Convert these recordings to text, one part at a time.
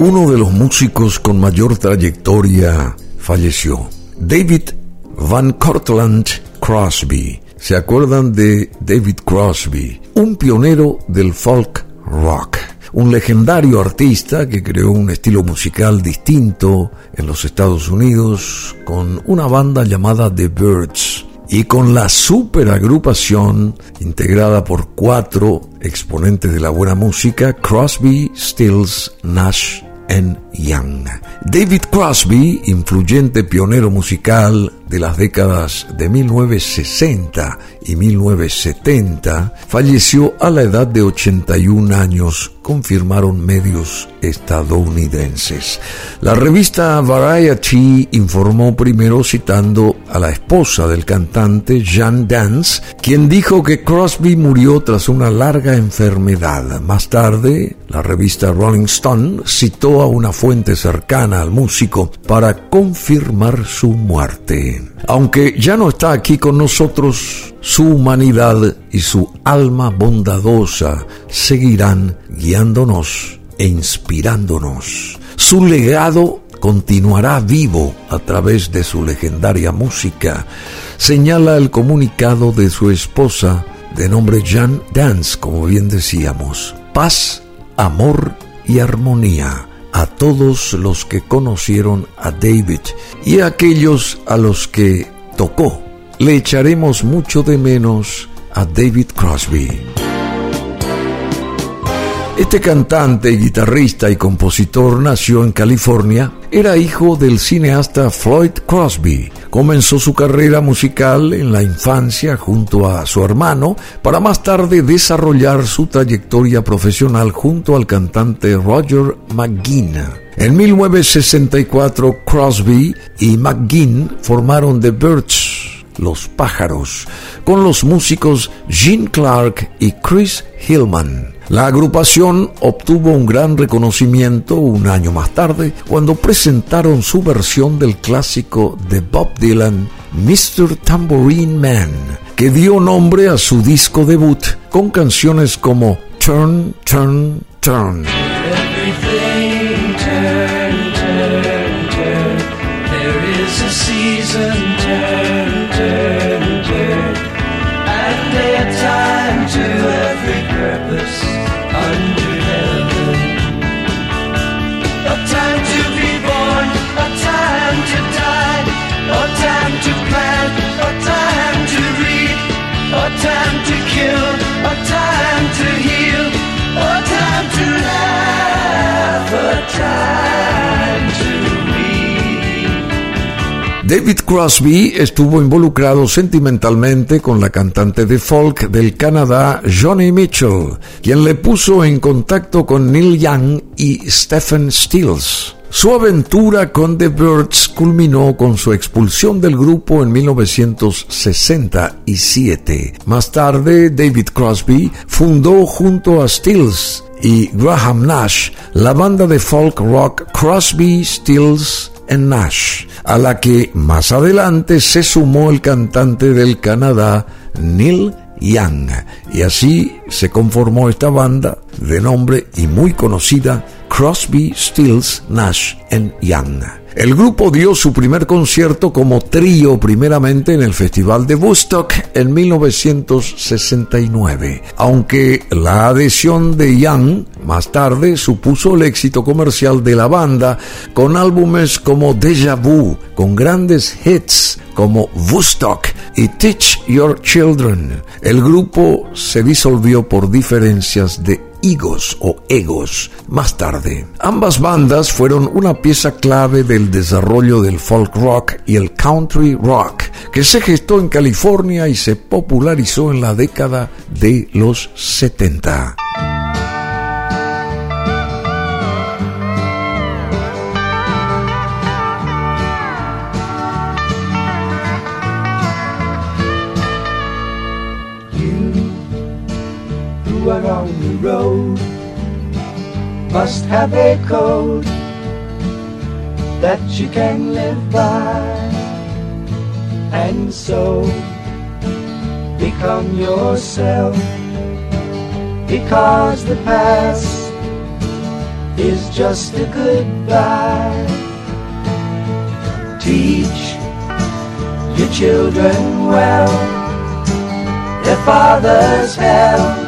Uno de los músicos con mayor trayectoria falleció. David Van Cortlandt Crosby. ¿Se acuerdan de David Crosby? Un pionero del folk rock. Un legendario artista que creó un estilo musical distinto en los Estados Unidos con una banda llamada The Birds y con la superagrupación integrada por cuatro exponentes de la buena música, Crosby, Stills, Nash Young. David Crosby, influyente pionero musical de las décadas de 1960 y 1970, falleció a la edad de 81 años, confirmaron medios estadounidenses. La revista Variety informó primero citando a la esposa del cantante, Jan Dance, quien dijo que Crosby murió tras una larga enfermedad. Más tarde, la revista Rolling Stone citó a una fuente cercana al músico para confirmar su muerte. Aunque ya no está aquí con nosotros, su humanidad y su alma bondadosa seguirán guiándonos e inspirándonos. Su legado continuará vivo a través de su legendaria música, señala el comunicado de su esposa, de nombre Jan Dance, como bien decíamos. Paz, amor y armonía a todos los que conocieron a David y a aquellos a los que tocó. Le echaremos mucho de menos a David Crosby. Este cantante, guitarrista y compositor nació en California. Era hijo del cineasta Floyd Crosby. Comenzó su carrera musical en la infancia junto a su hermano para más tarde desarrollar su trayectoria profesional junto al cantante Roger McGinn. En 1964 Crosby y McGinn formaron The Birds, Los Pájaros, con los músicos Gene Clark y Chris Hillman. La agrupación obtuvo un gran reconocimiento un año más tarde cuando presentaron su versión del clásico de Bob Dylan, Mr. Tambourine Man, que dio nombre a su disco debut con canciones como Turn, Turn, Turn. David Crosby estuvo involucrado sentimentalmente con la cantante de folk del Canadá Johnny Mitchell, quien le puso en contacto con Neil Young y Stephen Stills. Su aventura con The Birds culminó con su expulsión del grupo en 1967. Más tarde, David Crosby fundó junto a Stills y Graham Nash la banda de folk rock Crosby, Stills Nash a la que más adelante se sumó el cantante del Canadá Neil Young. Y así se conformó esta banda de nombre y muy conocida Crosby, Stills, Nash Young. El grupo dio su primer concierto como trío primeramente en el Festival de Woodstock en 1969, aunque la adhesión de Young más tarde supuso el éxito comercial de la banda con álbumes como Deja Vu, con grandes hits como Woodstock y Teach Your Children. El grupo se disolvió por diferencias de higos o egos más tarde. Ambas bandas fueron una pieza clave del desarrollo del folk rock y el country rock, que se gestó en California y se popularizó en la década de los 70. Road. Must have a code that you can live by. And so become yourself. Because the past is just a goodbye. Teach your children well, their father's hell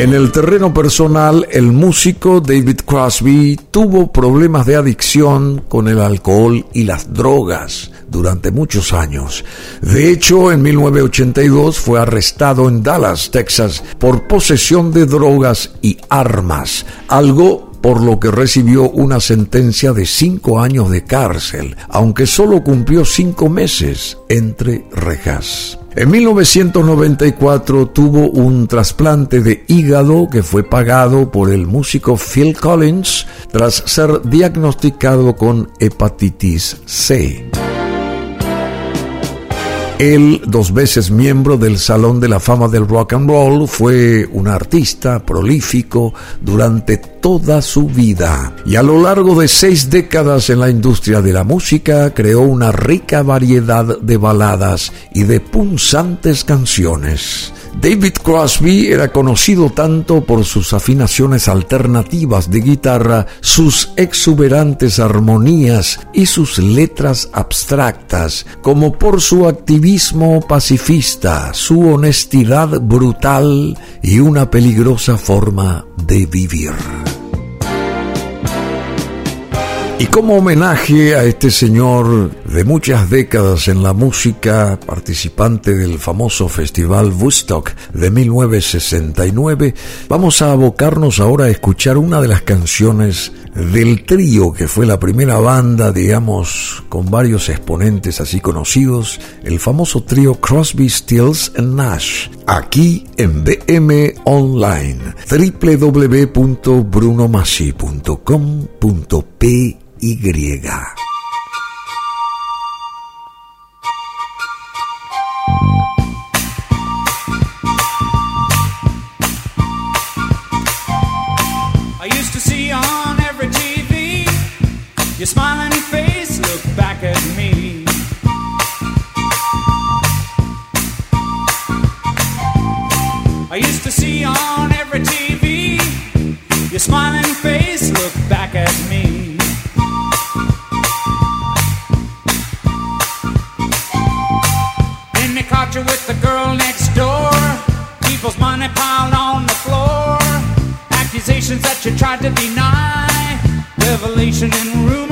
En el terreno personal, el músico David Crosby tuvo problemas de adicción con el alcohol y las drogas durante muchos años. De hecho, en 1982 fue arrestado en Dallas, Texas, por posesión de drogas y armas, algo por lo que recibió una sentencia de cinco años de cárcel, aunque solo cumplió cinco meses entre rejas. En 1994 tuvo un trasplante de hígado que fue pagado por el músico Phil Collins tras ser diagnosticado con hepatitis C. Él, dos veces miembro del Salón de la Fama del Rock and Roll, fue un artista prolífico durante toda su vida y a lo largo de seis décadas en la industria de la música creó una rica variedad de baladas y de punzantes canciones. David Crosby era conocido tanto por sus afinaciones alternativas de guitarra, sus exuberantes armonías y sus letras abstractas, como por su activismo pacifista, su honestidad brutal y una peligrosa forma de vivir. Y como homenaje a este señor de muchas décadas en la música, participante del famoso festival Woodstock de 1969, vamos a abocarnos ahora a escuchar una de las canciones del trío que fue la primera banda, digamos, con varios exponentes así conocidos, el famoso trío Crosby, Stills and Nash, aquí en BM Online, www.brunomassi.com.p y. That you tried to deny. Revelation and rumors